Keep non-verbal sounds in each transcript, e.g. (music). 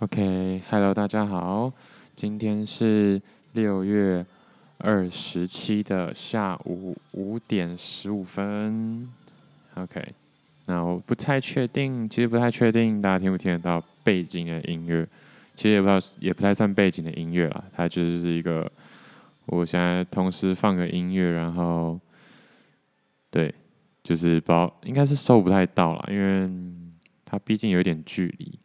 OK，Hello，大家好，今天是六月二十七的下午五点十五分。OK，那我不太确定，其实不太确定大家听不听得到背景的音乐，其实也不知道，也不太算背景的音乐啦，它就是一个，我现在同时放个音乐，然后，对，就是不知道，应该是收不太到了，因为它毕竟有点距离。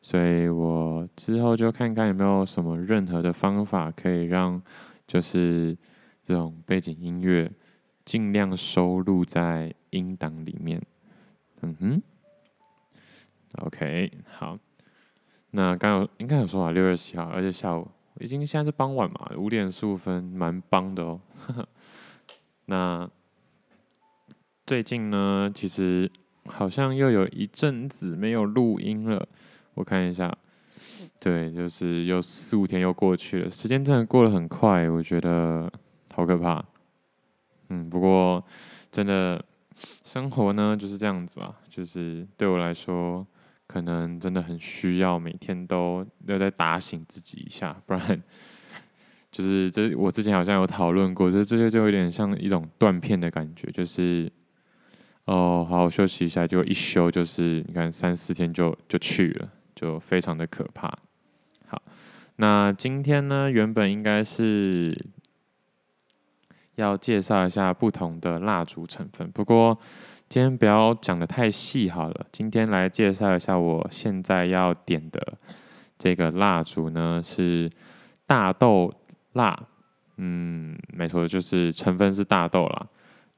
所以我之后就看看有没有什么任何的方法可以让，就是这种背景音乐尽量收录在音档里面。嗯哼，OK，好。那刚有应该有说啊，六月七号，而且下午已经现在是傍晚嘛，五点十五分，蛮棒的哦。(laughs) 那最近呢，其实好像又有一阵子没有录音了。我看一下，对，就是又四五天又过去了，时间真的过得很快，我觉得好可怕。嗯，不过真的生活呢就是这样子吧，就是对我来说，可能真的很需要每天都要再打醒自己一下，不然就是这我之前好像有讨论过，就是这就就有点像一种断片的感觉，就是。哦，好好休息一下，就一休就是你看三四天就就去了。就非常的可怕。好，那今天呢，原本应该是要介绍一下不同的蜡烛成分，不过今天不要讲的太细好了。今天来介绍一下我现在要点的这个蜡烛呢，是大豆蜡。嗯，没错，就是成分是大豆啦。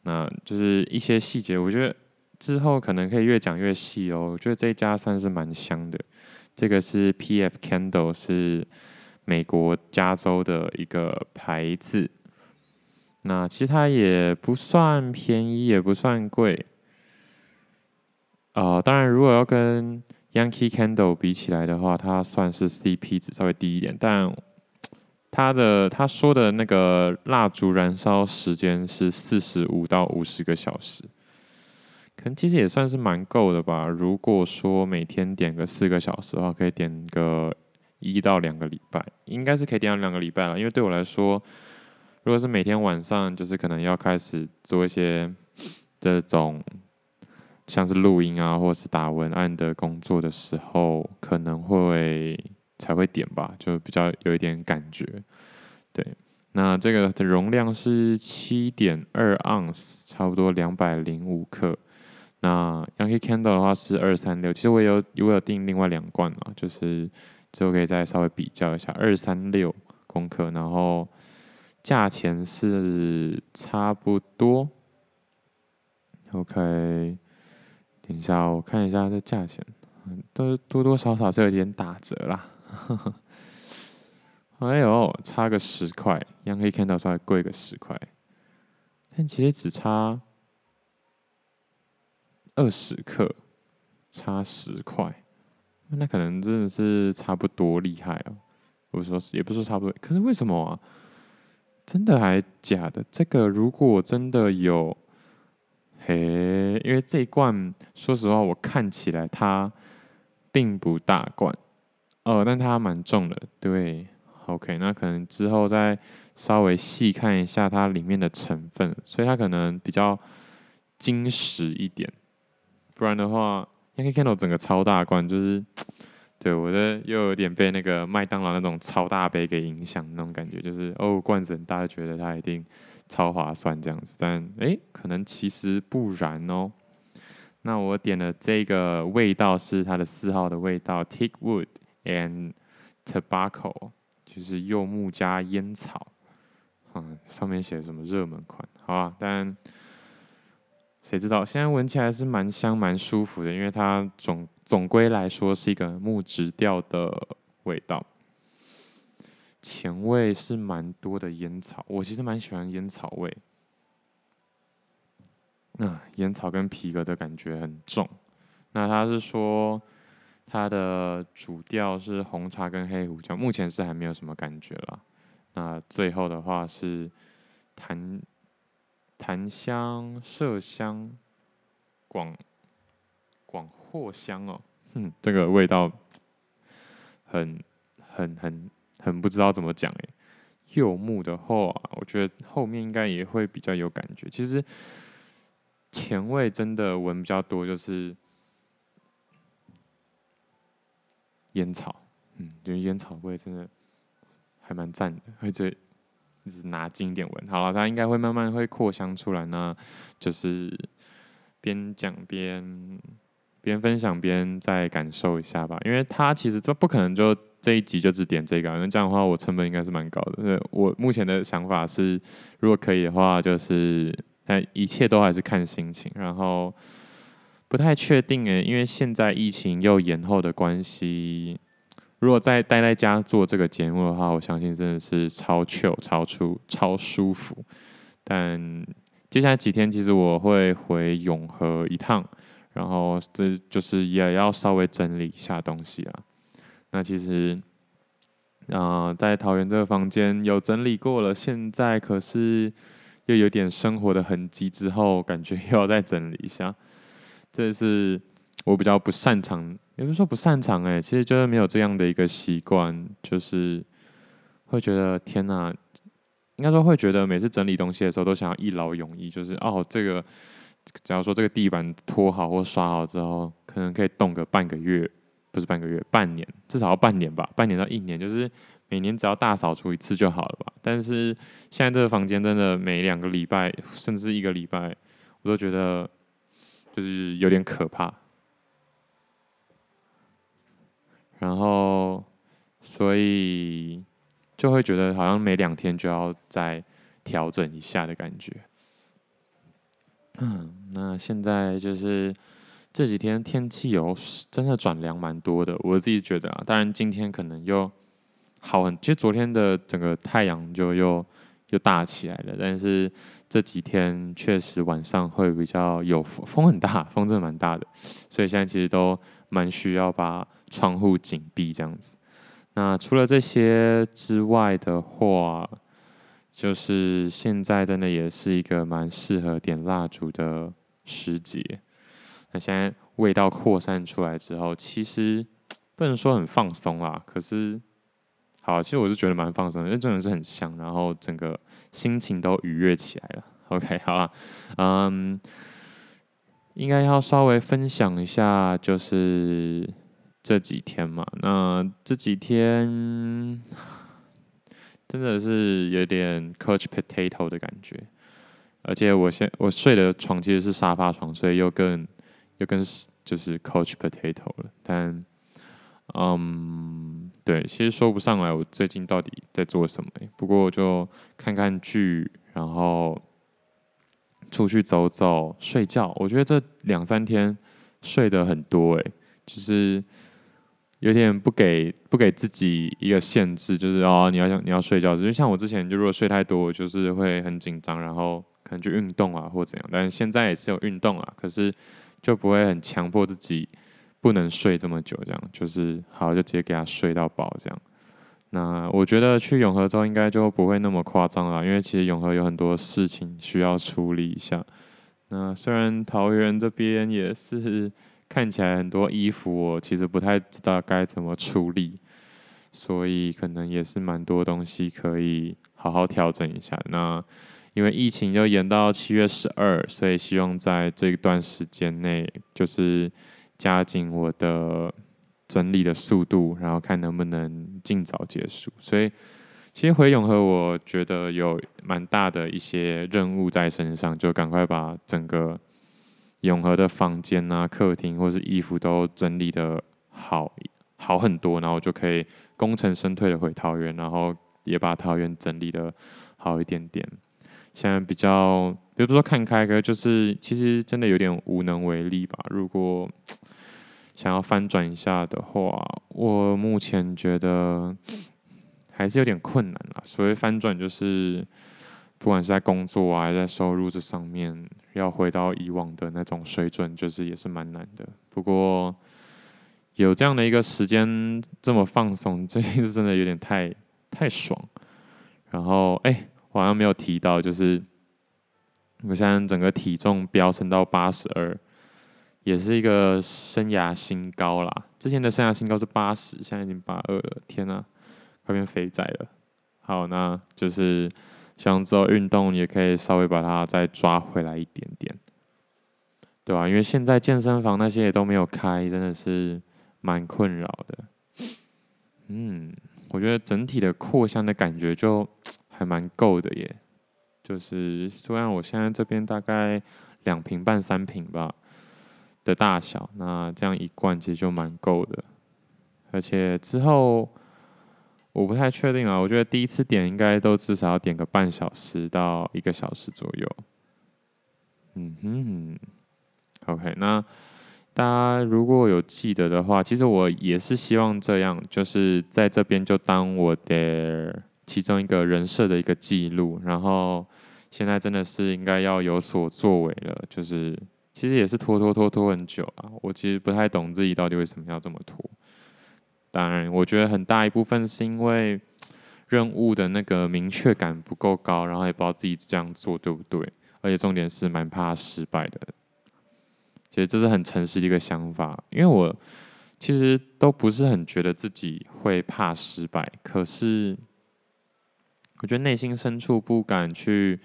那就是一些细节，我觉得。之后可能可以越讲越细哦，我觉得这一家算是蛮香的。这个是 PF Candle，是美国加州的一个牌子。那其实它也不算便宜，也不算贵。啊、呃，当然如果要跟 Yankee Candle 比起来的话，它算是 CP 值稍微低一点。但它的他说的那个蜡烛燃烧时间是四十五到五十个小时。可能其实也算是蛮够的吧。如果说每天点个四个小时的话，可以点个一到两个礼拜，应该是可以点到两个礼拜了。因为对我来说，如果是每天晚上，就是可能要开始做一些这种像是录音啊，或者是打文案的工作的时候，可能会才会点吧，就比较有一点感觉。对，那这个的容量是七点二盎司，差不多两百零五克。那 Yankee Candle 的话是二三六，其实我有我有订另外两罐嘛，就是之后可以再稍微比较一下二三六公克，然后价钱是差不多。OK，等一下我看一下这价钱，都多多少少是有点打折啦。(laughs) 哎呦，差个十块，Yankee Candle 稍微贵个十块，但其实只差。二十克差十块，那可能真的是差不多厉害哦。我说也不是差不多，可是为什么啊？真的还假的？这个如果真的有，嘿，因为这一罐，说实话，我看起来它并不大罐哦，但它蛮重的。对，OK，那可能之后再稍微细看一下它里面的成分，所以它可能比较精实一点。不然的话，Yankee Candle 整个超大罐，就是 (tsk) 对我的又有点被那个麦当劳那种超大杯给影响那种感觉，就是哦，罐子很大，觉得它一定超划算这样子。但哎，可能其实不然哦。那我点的这个味道是它的四号的味道，Teak Wood and Tobacco，就是柚木加烟草。嗯，上面写什么热门款？好啊，但。谁知道？现在闻起来是蛮香、蛮舒服的，因为它总总归来说是一个木质调的味道，前味是蛮多的烟草，我其实蛮喜欢烟草味。那烟草跟皮革的感觉很重。那他是说它的主调是红茶跟黑胡椒，目前是还没有什么感觉啦。那最后的话是谈。檀香、麝香、广广藿香哦，哼，这个味道很很很很不知道怎么讲诶。柚木的话，我觉得后面应该也会比较有感觉。其实前味真的闻比较多，就是烟草，嗯，就是烟草味真的还蛮赞的，会这拿近一点闻。好了，它应该会慢慢会扩香出来呢，就是边讲边边分享边再感受一下吧，因为它其实这不可能就。这一集就只点这个，那这样的话我成本应该是蛮高的。所以我目前的想法是，如果可以的话，就是但一切都还是看心情。然后不太确定诶，因为现在疫情又延后的关系，如果再待在家做这个节目的话，我相信真的是超 chill、超出、超舒服。但接下来几天，其实我会回永和一趟，然后这就是也要稍微整理一下东西啊。那其实，啊、在桃园这个房间有整理过了，现在可是又有点生活的痕迹，之后感觉又要再整理一下。这是我比较不擅长，也不是说不擅长哎，其实就是没有这样的一个习惯，就是会觉得天哪，应该说会觉得每次整理东西的时候都想要一劳永逸，就是哦，这个假如说这个地板拖好或刷好之后，可能可以动个半个月。不是半个月，半年，至少要半年吧，半年到一年，就是每年只要大扫除一次就好了吧。但是现在这个房间真的每两个礼拜，甚至一个礼拜，我都觉得就是有点可怕。然后，所以就会觉得好像每两天就要再调整一下的感觉。嗯，那现在就是。这几天天气有真的转凉蛮多的，我自己觉得啊，当然今天可能又好很，其实昨天的整个太阳就又又大起来了，但是这几天确实晚上会比较有风，风很大，风真的蛮大的，所以现在其实都蛮需要把窗户紧闭这样子。那除了这些之外的话，就是现在真的也是一个蛮适合点蜡烛的时节。那现在味道扩散出来之后，其实不能说很放松啦，可是好，其实我是觉得蛮放松的，因为真的是很香，然后整个心情都愉悦起来了。(laughs) OK，好了，嗯，应该要稍微分享一下，就是这几天嘛，那这几天 (sighs) 真的是有点 couch potato 的感觉，而且我现我睡的床其实是沙发床，所以又更。又跟就是 couch potato 了，但嗯，对，其实说不上来我最近到底在做什么。不过就看看剧，然后出去走走，睡觉。我觉得这两三天睡得很多，哎，就是有点不给不给自己一个限制，就是哦，你要想你要睡觉，就像我之前就如果睡太多，我就是会很紧张，然后可能去运动啊或怎样。但是现在也是有运动啊，可是。就不会很强迫自己不能睡这么久，这样就是好就直接给他睡到饱这样。那我觉得去永和之后应该就不会那么夸张了，因为其实永和有很多事情需要处理一下。那虽然桃园这边也是看起来很多衣服，我其实不太知道该怎么处理，所以可能也是蛮多东西可以好好调整一下。那。因为疫情就延到七月十二，所以希望在这段时间内，就是加紧我的整理的速度，然后看能不能尽早结束。所以，其实回永和，我觉得有蛮大的一些任务在身上，就赶快把整个永和的房间啊、客厅或是衣服都整理的好好很多，然后就可以功成身退的回桃园，然后也把桃园整理的好一点点。现在比较，比如说看开，可就是其实真的有点无能为力吧。如果想要翻转一下的话，我目前觉得还是有点困难啦。所谓翻转，就是不管是在工作啊，还是在收入这上面，要回到以往的那种水准，就是也是蛮难的。不过有这样的一个时间这么放松，最近是真的有点太太爽。然后，哎、我好像没有提到，就是我现在整个体重飙升到八十二，也是一个生涯新高啦。之前的生涯新高是八十，现在已经八二了，天呐，快变肥仔了。好，那就是希望之后运动也可以稍微把它再抓回来一点点，对吧？因为现在健身房那些也都没有开，真的是蛮困扰的。嗯，我觉得整体的扩香的感觉就还蛮够的耶。就是虽然我现在这边大概两瓶半三瓶吧的大小，那这样一罐其实就蛮够的。而且之后我不太确定啊，我觉得第一次点应该都至少要点个半小时到一个小时左右。嗯哼，OK，那大家如果有记得的话，其实我也是希望这样，就是在这边就当我的。其中一个人设的一个记录，然后现在真的是应该要有所作为了，就是其实也是拖拖拖拖很久啊。我其实不太懂自己到底为什么要这么拖。当然，我觉得很大一部分是因为任务的那个明确感不够高，然后也不知道自己这样做对不对，而且重点是蛮怕失败的。其实这是很诚实的一个想法，因为我其实都不是很觉得自己会怕失败，可是。我觉得内心深处不敢去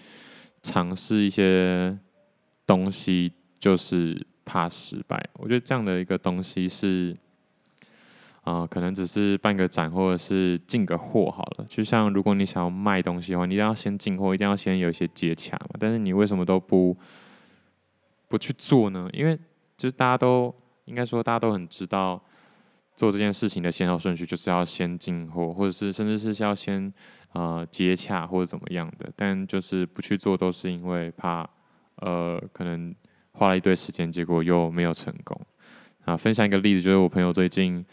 尝试一些东西，就是怕失败。我觉得这样的一个东西是，啊、可能只是办个展或者是进个货好了。就像如果你想要卖东西的话，你一定要先进货，一定要先有一些接洽嘛。但是你为什么都不不去做呢？因为就是大家都应该说，大家都很知道做这件事情的先后顺序，就是要先进货，或者是甚至是要先。呃，接洽或者怎么样的，但就是不去做，都是因为怕，呃，可能花了一堆时间，结果又没有成功。啊，分享一个例子，就是我朋友最近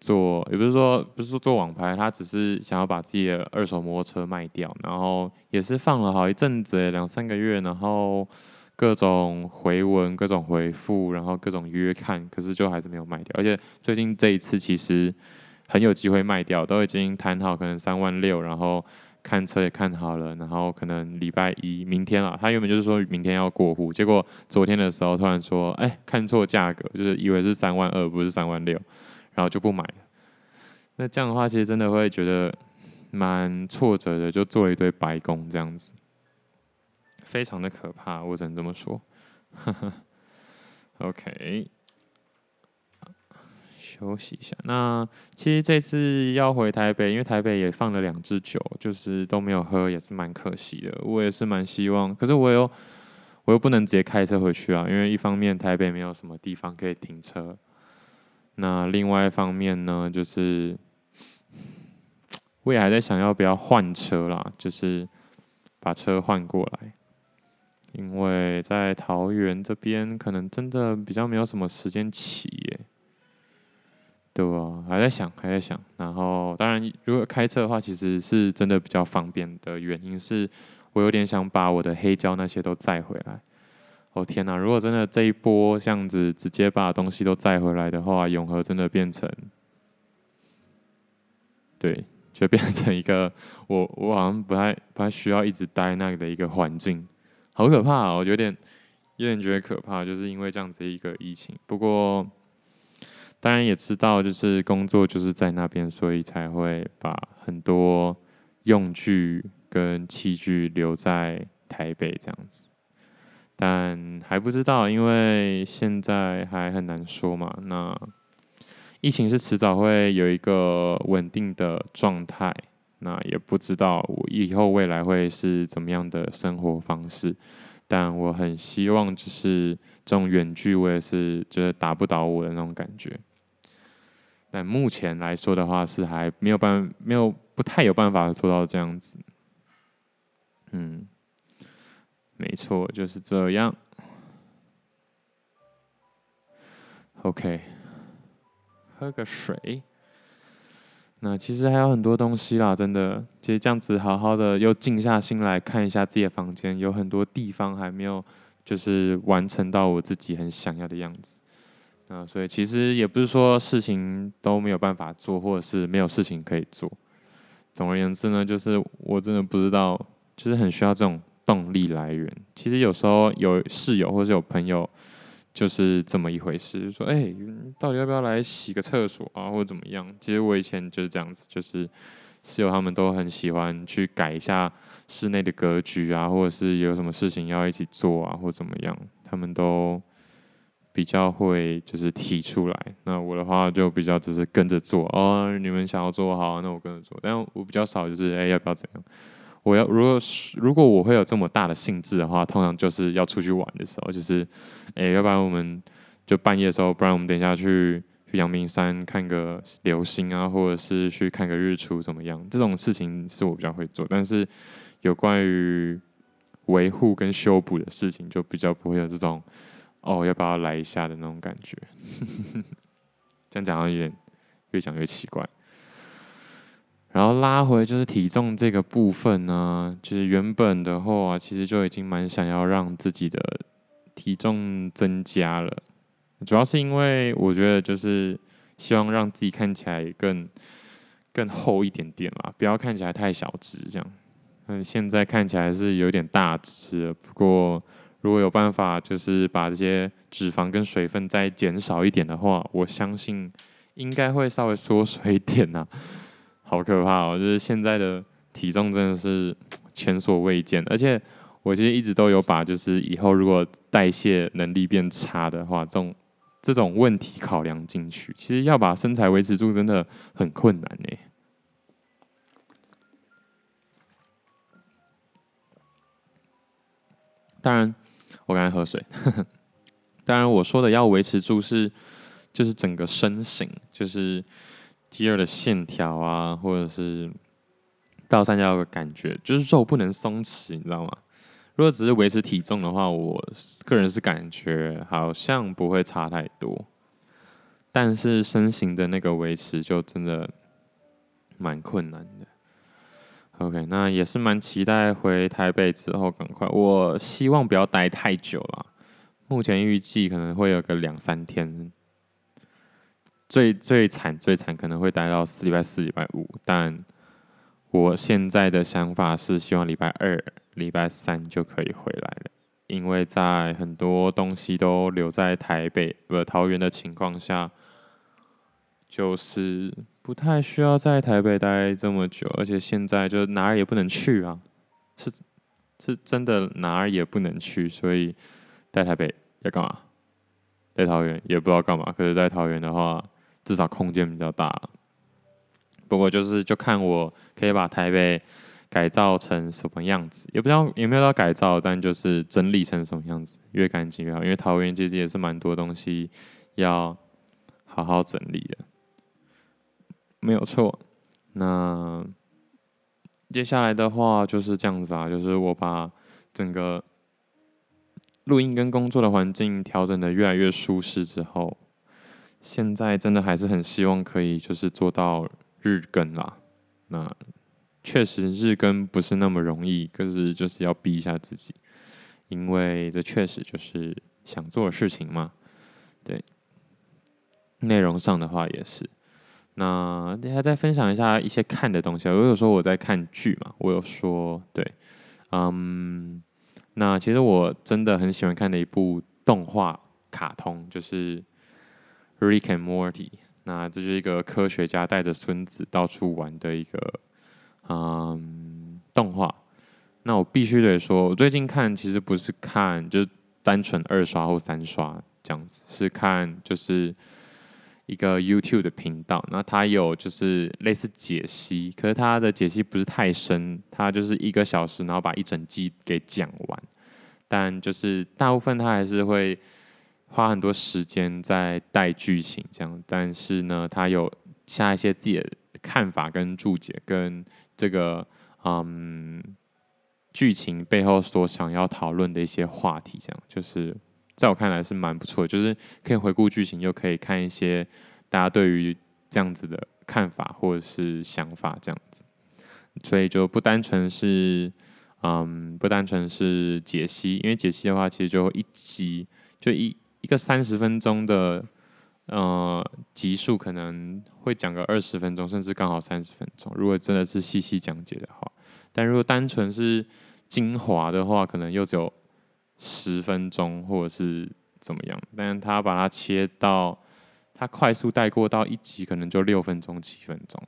做，也不是说不是说做网拍，他只是想要把自己的二手摩托车卖掉，然后也是放了好一阵子，两三个月，然后各种回文、各种回复，然后各种约看，可是就还是没有卖掉。而且最近这一次其实。很有机会卖掉，都已经谈好，可能三万六，然后看车也看好了，然后可能礼拜一明天了，他原本就是说明天要过户，结果昨天的时候突然说，哎，看错价格，就是以为是三万二，不是三万六，然后就不买了。那这样的话，其实真的会觉得蛮挫折的，就做了一堆白工这样子，非常的可怕，我只能这么说。(laughs) OK。休息一下。那其实这次要回台北，因为台北也放了两支酒，就是都没有喝，也是蛮可惜的。我也是蛮希望，可是我又我又不能直接开车回去啊，因为一方面台北没有什么地方可以停车，那另外一方面呢，就是 (sniffs) 我也还在想要不要换车啦，就是把车换过来，因为在桃园这边可能真的比较没有什么时间骑耶。对啊，还在想，还在想。然后，当然，如果开车的话，其实是真的比较方便的原因是，我有点想把我的黑胶那些都载回来。哦天哪！如果真的这一波这样子直接把东西都载回来的话，永和真的变成，对，就变成一个我我好像不太不太需要一直待那个的一个环境，好可怕啊！我有点有点觉得可怕，就是因为这样子一个疫情。不过。当然也知道，就是工作就是在那边，所以才会把很多用具跟器具留在台北这样子。但还不知道，因为现在还很难说嘛。那疫情是迟早会有一个稳定的状态，那也不知道我以后未来会是怎么样的生活方式。但我很希望，就是这种远距，我也是觉得打不倒我的那种感觉。但目前来说的话，是还没有办，没有不太有办法做到这样子。嗯，没错，就是这样。OK，喝个水。那其实还有很多东西啦，真的。其实这样子好好的又静下心来看一下自己的房间，有很多地方还没有，就是完成到我自己很想要的样子。啊，所以其实也不是说事情都没有办法做，或者是没有事情可以做。总而言之呢，就是我真的不知道，就是很需要这种动力来源。其实有时候有室友或者有朋友，就是这么一回事。就说，哎、到底要不要来洗个厕所啊，或者怎么样？其实我以前就是这样子，就是室友他们都很喜欢去改一下室内的格局啊，或者是有什么事情要一起做啊，或怎么样，他们都比较会就是提出来。那我的话就比较只是跟着做哦，你们想要做好，那我跟着做。但我比较少就是哎、要不要怎样？我要如果如果我会有这么大的兴致的话，通常就是要出去玩的时候，就是，哎、要不然我们就半夜的时候，不然我们等一下去去阳明山看个流星啊，或者是去看个日出怎么样？这种事情是我比较会做，但是有关于维护跟修补的事情，就比较不会有这种哦，要不要来一下的那种感觉。这样讲好像有点越讲越奇怪。然后拉回就是体重这个部分呢，就是原本的话，其实就已经蛮想要让自己的体重增加了，主要是因为我觉得就是希望让自己看起来更更厚一点点嘛，不要看起来太小只这样。嗯，现在看起来是有点大只，不过如果有办法就是把这些脂肪跟水分再减少一点的话，我相信应该会稍微缩水一点呐。好可怕哦！就是现在的体重真的是 (tsk) 前所未见，而且我其实一直都有把，就是以后如果代谢能力变差的话，这种这种问题考量进去。其实要把身材维持住真的很困难呢。当然，我刚才喝水。(laughs) 当然，我说的要维持住是，就是整个身形，就是。肌肉的线条啊，或者是倒三角的感觉，就是肉不能松弛，你知道吗？如果只是维持体重的话，我个人是感觉好像不会差太多，但是身形的那个维持就真的蛮困难的。OK，那也是蛮期待回台北之后赶快，我希望不要待太久了，目前预计可能会有个两三天。最最惨最惨可能会待到四礼拜四礼拜五，但我现在的想法是希望礼拜二礼拜三就可以回来了，因为在很多东西都留在台北不桃园的情况下，就是不太需要在台北待这么久，而且现在就哪儿也不能去啊，是是真的哪儿也不能去，所以在台北要干嘛？在桃园也不知道干嘛，可是，在桃园的话。至少空间比较大，不过就是就看我可以把台北改造成什么样子，也不知道有没有要改造，但就是整理成什么样子，越干净越好。因为桃园其实也是蛮多东西要好好整理的，没有错。那接下来的话就是这样子啊，就是我把整个录音跟工作的环境调整的越来越舒适之后。现在真的还是很希望可以就是做到日更啦。那确实日更不是那么容易，可是就是要逼一下自己，因为这确实就是想做的事情嘛。对，内容上的话也是。那等下再分享一下一些看的东西。我有说我在看剧嘛，我有说对，嗯，那其实我真的很喜欢看的一部动画卡通就是。Rick and Morty，那这就是一个科学家带着孙子到处玩的一个嗯动画。那我必须得说，我最近看其实不是看就是单纯二刷或三刷这样子，是看就是一个 YouTube 的频道。那它有就是类似解析，可是它的解析不是太深，它就是一个小时，然后把一整季给讲完。但就是大部分它还是会。花很多时间在带剧情这样，但是呢，他有下一些自己的看法跟注解，跟这个嗯剧情背后所想要讨论的一些话题，这样就是在我看来是蛮不错的，就是可以回顾剧情，又可以看一些大家对于这样子的看法或者是想法这样子，所以就不单纯是嗯不单纯是解析，因为解析的话，其实就一集就一。一个三十分钟的呃集数可能会讲个二十分钟，甚至刚好三十分钟。如果真的是细细讲解的话，但如果单纯是精华的话，可能又只有十分钟或者是怎么样，但是他把它切到，他快速带过到一集可能就六分钟七分钟，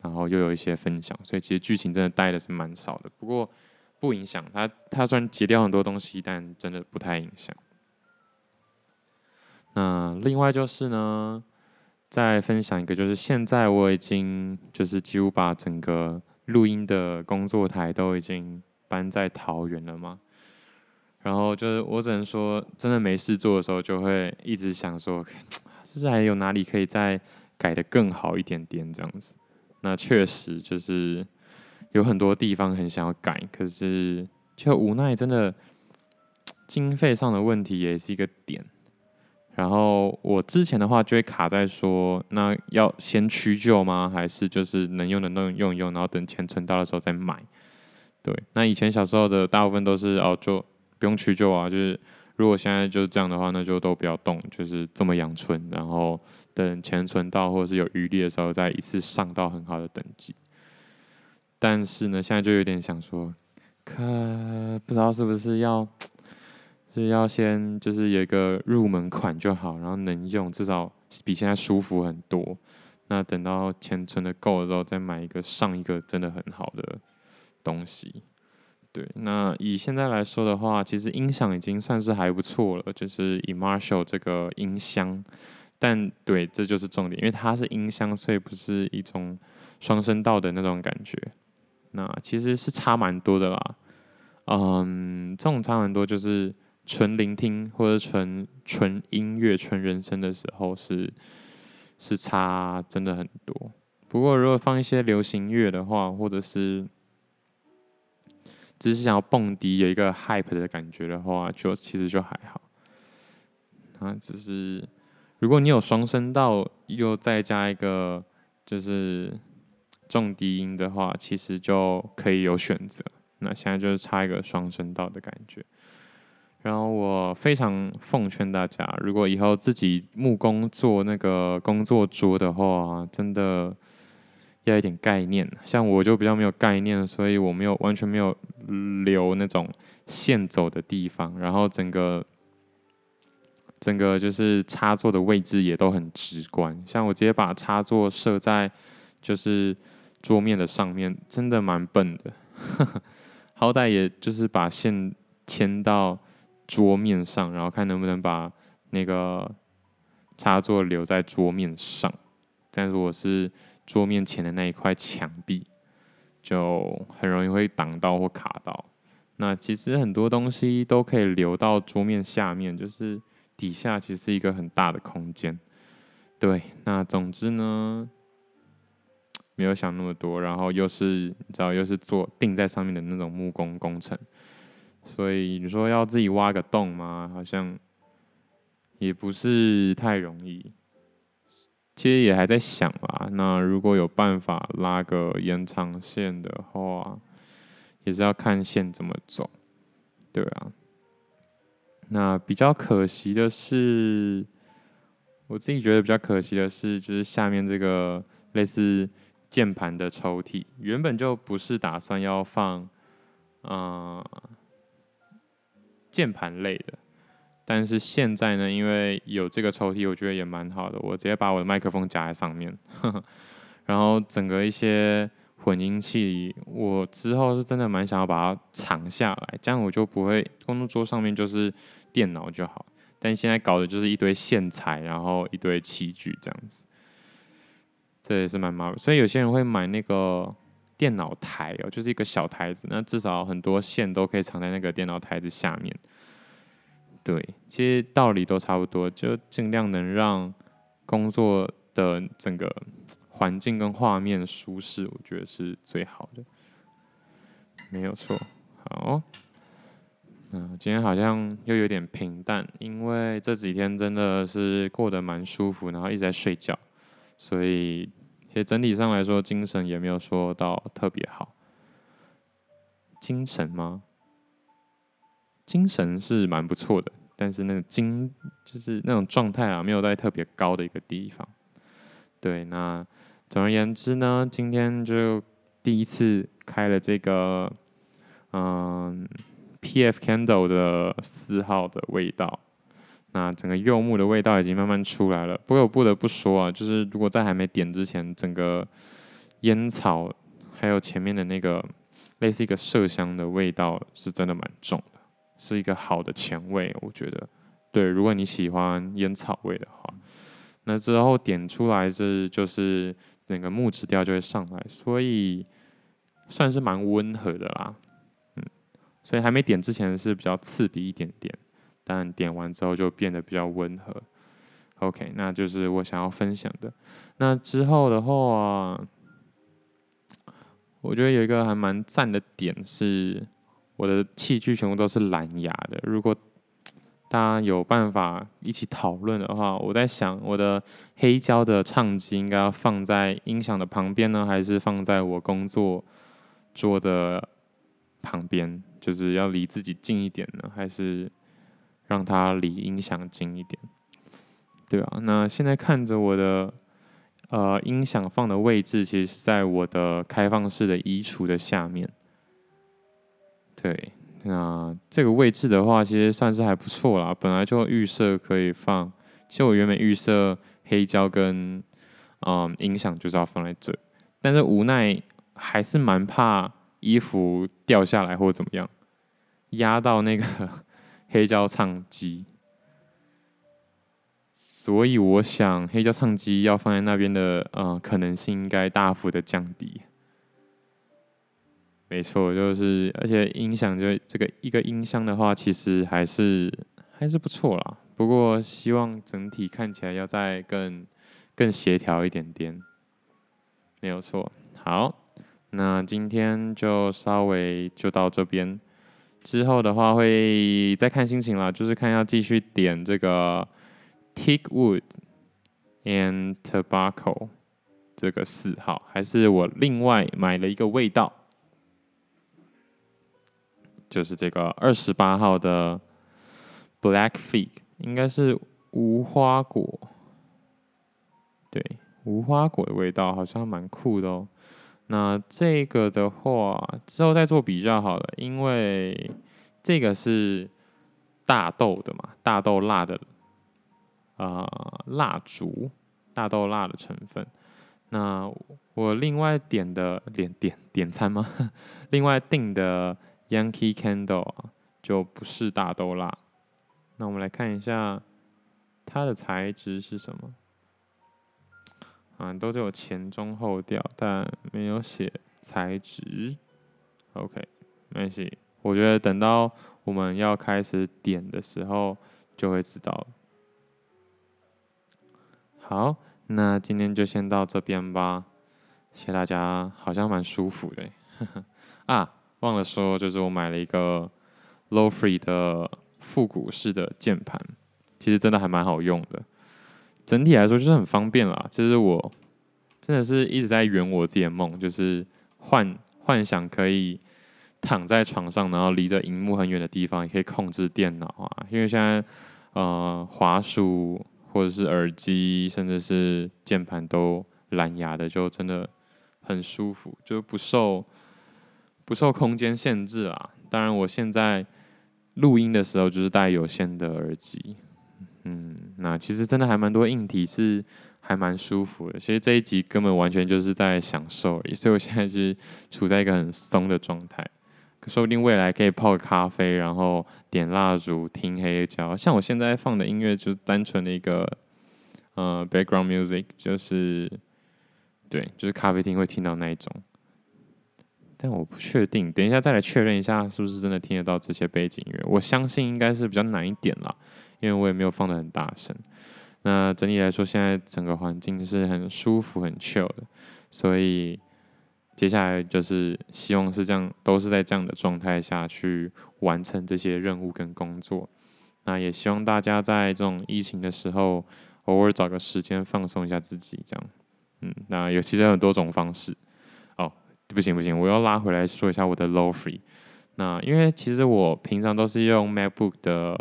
然后又有一些分享，所以其实剧情真的带的是蛮少的。不过不影响他，他虽然截掉很多东西，但真的不太影响。那另外就是呢，再分享一个，就是现在我已经就是几乎把整个录音的工作台都已经搬在桃园了嘛。然后就是我只能说，真的没事做的时候，就会一直想说，(tsk) 是不是还有哪里可以再改的更好一点点这样子。那确实就是有很多地方很想要改，可是就无奈真的 (tsk) 经费上的问题也是一个点。然后我之前的话就会卡在说，那要先屈就吗？还是就是能用的能用一用，然后等钱存到的时候再买？对，那以前小时候的大部分都是哦，就不用屈就啊，就是如果现在就是这样的话，那就都不要动，就是这么养存，然后等钱存到或者是有余力的时候，再一次上到很好的等级。但是呢，现在就有点想说，可不知道是不是要。是要先就是有一个入门款就好，然后能用，至少比现在舒服很多。那等到钱存的够了之后，再买一个上一个真的很好的东西。对，那以现在来说的话，其实音响已经算是还不错了，就是以 Marshall 这个音箱。但对，这就是重点，因为它是音箱，所以不是一种双声道的那种感觉。那其实是差蛮多的啦。嗯，这种差蛮多就是。纯聆听或者纯纯音乐、纯人声的时候是是差真的很多。不过如果放一些流行乐的话，或者是只是想要蹦迪有一个 hype 的感觉的话，就其实就还好。啊，只是如果你有双声道，又再加一个就是重低音的话，其实就可以有选择。那现在就是差一个双声道的感觉。然后我非常奉劝大家，如果以后自己木工做那个工作桌的话，真的要一点概念。像我就比较没有概念，所以我没有完全没有留那种线走的地方，然后整个整个就是插座的位置也都很直观。像我直接把插座设在就是桌面的上面，真的蛮笨的。(laughs) 好歹也就是把线牵到。桌面上，然后看能不能把那个插座留在桌面上。但如果是桌面前的那一块墙壁，就很容易会挡到或卡到。那其实很多东西都可以留到桌面下面，就是底下其实是一个很大的空间。对，那总之呢，没有想那么多，然后又是你知道，又是做钉在上面的那种木工工程。所以你说要自己挖个洞吗？好像也不是太容易。其实也还在想啦。那如果有办法拉个延长线的话，也是要看线怎么走。对啊。那比较可惜的是，我自己觉得比较可惜的是，就是下面这个类似键盘的抽屉，原本就不是打算要放，嗯。键盘类的，但是现在呢，因为有这个抽屉，我觉得也蛮好的。我直接把我的麦克风夹在上面，呵呵，然后整个一些混音器，我之后是真的蛮想要把它藏下来，这样我就不会工作桌上面就是电脑就好。但现在搞的就是一堆线材，然后一堆器具这样子，这也是蛮麻烦。所以有些人会买那个。电脑台哦，就是一个小台子，那至少很多线都可以藏在那个电脑台子下面。对，其实道理都差不多，就尽量能让工作的整个环境跟画面舒适，我觉得是最好的。没有错，好，嗯，今天好像又有点平淡，因为这几天真的是过得蛮舒服，然后一直在睡觉，所以。其实整体上来说，精神也没有说到特别好。精神吗？精神是蛮不错的，但是那个精就是那种状态啊，没有在特别高的一个地方。对，那总而言之呢，今天就第一次开了这个嗯，P.F. Candle 的四号的味道。那整个柚木的味道已经慢慢出来了。不过我不得不说啊，就是如果在还没点之前，整个烟草还有前面的那个类似一个麝香的味道是真的蛮重的，是一个好的前味，我觉得。对，如果你喜欢烟草味的话，那之后点出来是就是整个木质调就会上来，所以算是蛮温和的啦。嗯，所以还没点之前是比较刺鼻一点点，但点完之后就变得比较温和。OK，那就是我想要分享的。那之后的话，我觉得有一个还蛮赞的点是，我的器具全部都是蓝牙的。如果大家有办法一起讨论的话，我在想我的黑胶的唱机应该要放在音响的旁边呢，还是放在我工作桌的旁边？就是要离自己近一点呢，还是让它离音响近一点？对啊，那现在看着我的呃音响放的位置，其实是在我的开放式的衣橱的下面。对。那这个位置的话，其实算是还不错啦。本来就预设可以放，其实我原本预设黑胶跟嗯音响就是要放在这，但是无奈还是蛮怕衣服掉下来或怎么样，压到那个黑胶唱机，所以我想黑胶唱机要放在那边的嗯可能性应该大幅的降低。没错，就是而且音响就这个一个音箱的话，其实还是还是不错啦。不过希望整体看起来要再更更协调一点点。没有错，好，那今天就稍微就到这边。之后的话会再看心情啦，就是看要继续点这个 Teakwood and Tobacco 这个四号，还是我另外买了一个味道。就是这个二十八号的 Black Fig，应该是无花果，对，无花果的味道好像蛮酷的哦。那这个的话之后再做比较好了，因为这个是大豆的嘛，大豆蜡的，呃，蜡烛，大豆蜡的成分。那我另外点的点点点餐吗？(laughs) 另外订的。Yankee Candle 就不是大豆蜡，那我们来看一下它的材质是什么？啊，都是有前中后调，但没有写材质。OK，没关系，我觉得等到我们要开始点的时候就会知道了。好，那今天就先到这边吧，谢谢大家，好像蛮舒服的。(laughs) 啊。忘了说，就是我买了一个 Lo-Fi 的复古式的键盘，其实真的还蛮好用的。整体来说就是很方便啦。其实我真的是一直在圆我自己的梦，就是幻幻想可以躺在床上，然后离着荧幕很远的地方，也可以控制电脑啊。因为现在呃滑鼠或者是耳机，甚至是键盘都蓝牙的，就真的很舒服，就不受。不受空间限制啊！当然，我现在录音的时候就是戴有线的耳机。嗯，那其实真的还蛮多硬体是还蛮舒服的。其实这一集根本完全就是在享受而已，所以我现在是处在一个很松的状态。说不定未来可以泡咖啡，然后点蜡烛听黑胶。像我现在放的音乐就是单纯的一个呃 background music，就是对，就是咖啡厅会听到那一种。但我不确定，等一下再来确认一下，是不是真的听得到这些背景音乐？我相信应该是比较难一点啦，因为我也没有放得很大声。那整体来说，现在整个环境是很舒服、很 chill 的，所以接下来就是希望是这样，都是在这样的状态下去完成这些任务跟工作。那也希望大家在这种疫情的时候，偶尔找个时间放松一下自己，这样。嗯，那有其实很多种方式。哦不行不行，我要拉回来说一下我的 Lo-Fi。那因为其实我平常都是用 MacBook 的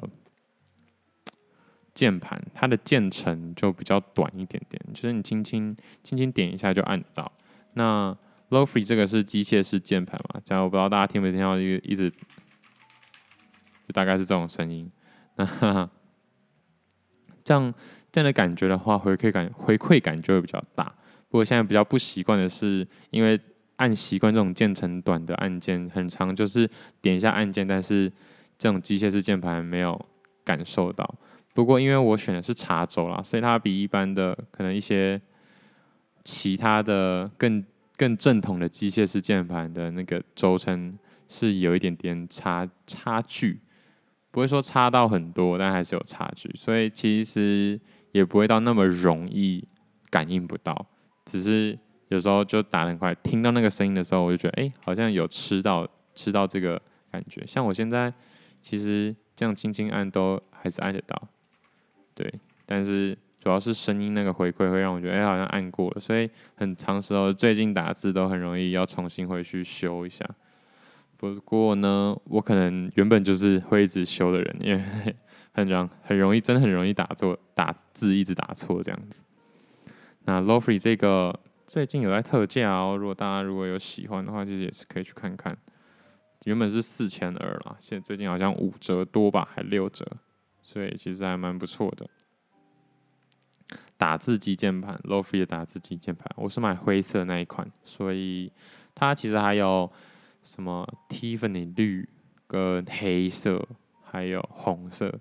键盘，它的键程就比较短一点点，就是你轻轻轻轻点一下就按到。那 Lo-Fi 这个是机械式键盘嘛，这样我不知道大家听没听到一一直，就大概是这种声音。(laughs) 那哈哈，这样这样的感觉的话，回馈感回馈感就会比较大。不过现在比较不习惯的是，因为按习惯这种键程短的按键，很长，就是点一下按键，但是这种机械式键盘没有感受到。不过因为我选的是茶轴啦，所以它比一般的可能一些其他的更更正统的机械式键盘的那个轴承是有一点点差差距，不会说差到很多，但还是有差距，所以其实也不会到那么容易感应不到，只是有时候就打得很快，听到那个声音的时候，我就觉得哎、好像有吃到吃到这个感觉。像我现在其实这样轻轻按都还是按得到。对，但是主要是声音那个回馈会让我觉得，哎，好像按过了，所以很长时候最近打字都很容易要重新回去修一下。不过呢，我可能原本就是会一直修的人，因为 (laughs) 很容很容易，真的很容易打错，打字一直打错这样子。那 Lo-Fi 这个最近有在特价哦，如果大家如果有喜欢的话，其实也是可以去看看。原本是四千二啦，现在最近好像五折多吧，还六折。所以其实还蛮不错的，打字机键盘，Lo-Fi 的打字机键盘，我是买灰色那一款，所以它其实还有什么 Tiffany 绿跟黑色，还有红色，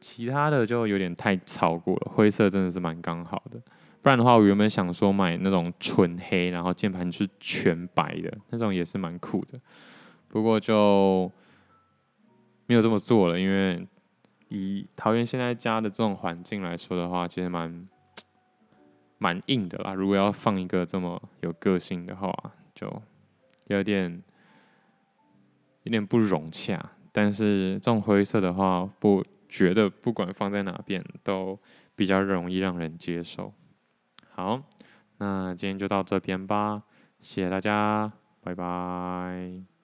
其他的就有点太超过了，灰色真的是蛮刚好的，不然的话我原本想说买那种纯黑，然后键盘是全白的那种也是蛮酷的，不过就没有这么做了，因为。以桃园现在家的这种环境来说的话，其实蛮蛮硬的啦。如果要放一个这么有个性的话，就有点有点不融洽。但是这种灰色的话，不觉得不管放在哪边都比较容易让人接受。好，那今天就到这边吧，谢谢大家，拜拜。